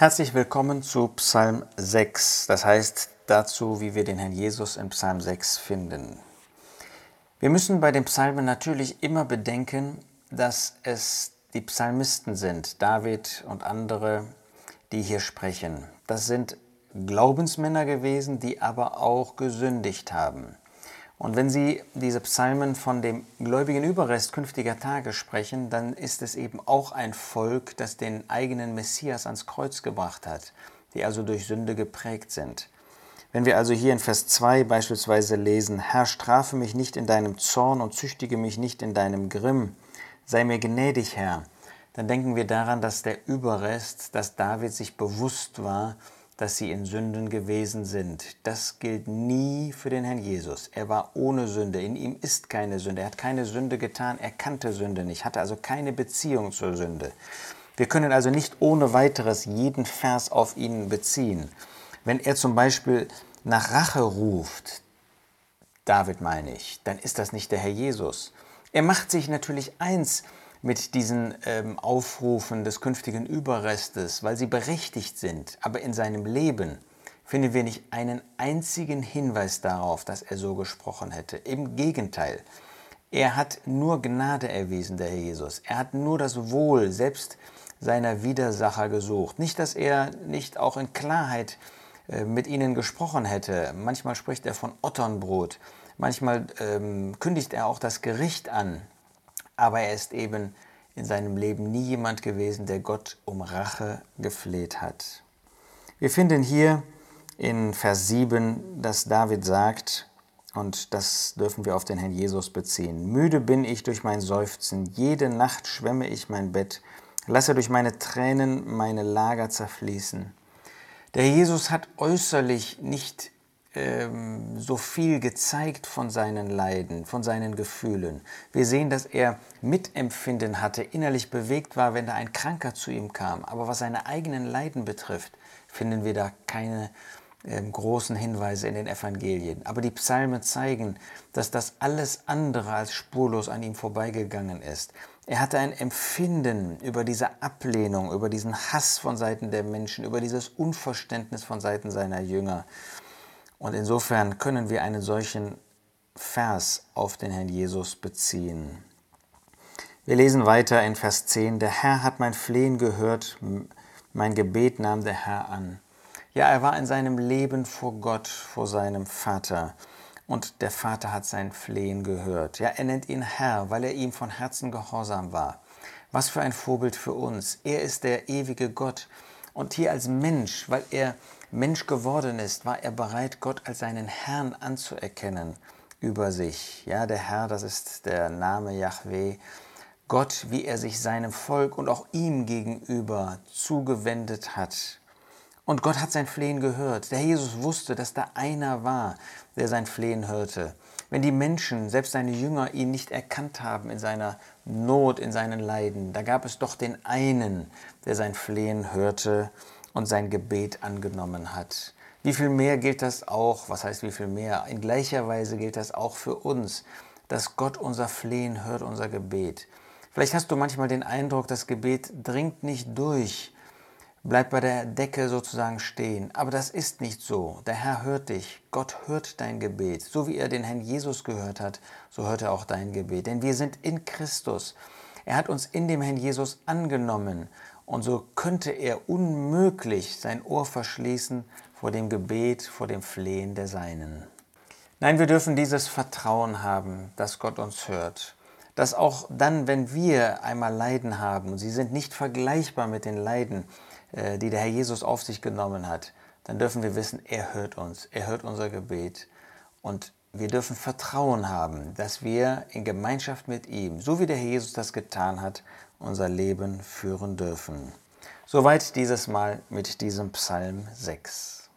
Herzlich willkommen zu Psalm 6, das heißt dazu, wie wir den Herrn Jesus in Psalm 6 finden. Wir müssen bei den Psalmen natürlich immer bedenken, dass es die Psalmisten sind, David und andere, die hier sprechen. Das sind Glaubensmänner gewesen, die aber auch gesündigt haben. Und wenn Sie diese Psalmen von dem gläubigen Überrest künftiger Tage sprechen, dann ist es eben auch ein Volk, das den eigenen Messias ans Kreuz gebracht hat, die also durch Sünde geprägt sind. Wenn wir also hier in Vers 2 beispielsweise lesen, Herr, strafe mich nicht in deinem Zorn und züchtige mich nicht in deinem Grimm, sei mir gnädig, Herr, dann denken wir daran, dass der Überrest, dass David sich bewusst war, dass sie in Sünden gewesen sind. Das gilt nie für den Herrn Jesus. Er war ohne Sünde. In ihm ist keine Sünde. Er hat keine Sünde getan. Er kannte Sünde nicht, hatte also keine Beziehung zur Sünde. Wir können also nicht ohne weiteres jeden Vers auf ihn beziehen. Wenn er zum Beispiel nach Rache ruft, David meine ich, dann ist das nicht der Herr Jesus. Er macht sich natürlich eins mit diesen ähm, Aufrufen des künftigen Überrestes, weil sie berechtigt sind. Aber in seinem Leben finden wir nicht einen einzigen Hinweis darauf, dass er so gesprochen hätte. Im Gegenteil, er hat nur Gnade erwiesen, der Herr Jesus. Er hat nur das Wohl selbst seiner Widersacher gesucht. Nicht, dass er nicht auch in Klarheit äh, mit ihnen gesprochen hätte. Manchmal spricht er von Otternbrot. Manchmal ähm, kündigt er auch das Gericht an aber er ist eben in seinem Leben nie jemand gewesen, der Gott um Rache gefleht hat. Wir finden hier in Vers 7, dass David sagt, und das dürfen wir auf den Herrn Jesus beziehen, müde bin ich durch mein Seufzen, jede Nacht schwemme ich mein Bett, lasse durch meine Tränen meine Lager zerfließen. Der Jesus hat äußerlich nicht ähm, so viel gezeigt von seinen Leiden, von seinen Gefühlen. Wir sehen, dass er Mitempfinden hatte, innerlich bewegt war, wenn da ein Kranker zu ihm kam. Aber was seine eigenen Leiden betrifft, finden wir da keine äh, großen Hinweise in den Evangelien. Aber die Psalmen zeigen, dass das alles andere als spurlos an ihm vorbeigegangen ist. Er hatte ein Empfinden über diese Ablehnung, über diesen Hass von Seiten der Menschen, über dieses Unverständnis von Seiten seiner Jünger. Und insofern können wir einen solchen Vers auf den Herrn Jesus beziehen. Wir lesen weiter in Vers 10, der Herr hat mein Flehen gehört, mein Gebet nahm der Herr an. Ja, er war in seinem Leben vor Gott, vor seinem Vater. Und der Vater hat sein Flehen gehört. Ja, er nennt ihn Herr, weil er ihm von Herzen gehorsam war. Was für ein Vorbild für uns. Er ist der ewige Gott. Und hier als Mensch, weil er Mensch geworden ist, war er bereit, Gott als seinen Herrn anzuerkennen über sich. Ja, der Herr, das ist der Name Yahweh. Gott, wie er sich seinem Volk und auch ihm gegenüber zugewendet hat. Und Gott hat sein Flehen gehört. Der Jesus wusste, dass da einer war, der sein Flehen hörte. Wenn die Menschen, selbst seine Jünger, ihn nicht erkannt haben in seiner Not, in seinen Leiden, da gab es doch den einen, der sein Flehen hörte und sein Gebet angenommen hat. Wie viel mehr gilt das auch, was heißt wie viel mehr? In gleicher Weise gilt das auch für uns, dass Gott unser Flehen hört, unser Gebet. Vielleicht hast du manchmal den Eindruck, das Gebet dringt nicht durch, bleibt bei der Decke sozusagen stehen. Aber das ist nicht so. Der Herr hört dich. Gott hört dein Gebet. So wie er den Herrn Jesus gehört hat, so hört er auch dein Gebet. Denn wir sind in Christus. Er hat uns in dem Herrn Jesus angenommen und so könnte er unmöglich sein Ohr verschließen vor dem Gebet, vor dem Flehen der Seinen. Nein, wir dürfen dieses Vertrauen haben, dass Gott uns hört. Dass auch dann, wenn wir einmal Leiden haben, und sie sind nicht vergleichbar mit den Leiden, die der Herr Jesus auf sich genommen hat, dann dürfen wir wissen, er hört uns, er hört unser Gebet. Und wir dürfen Vertrauen haben, dass wir in Gemeinschaft mit ihm, so wie der Herr Jesus das getan hat, unser Leben führen dürfen. Soweit dieses Mal mit diesem Psalm 6.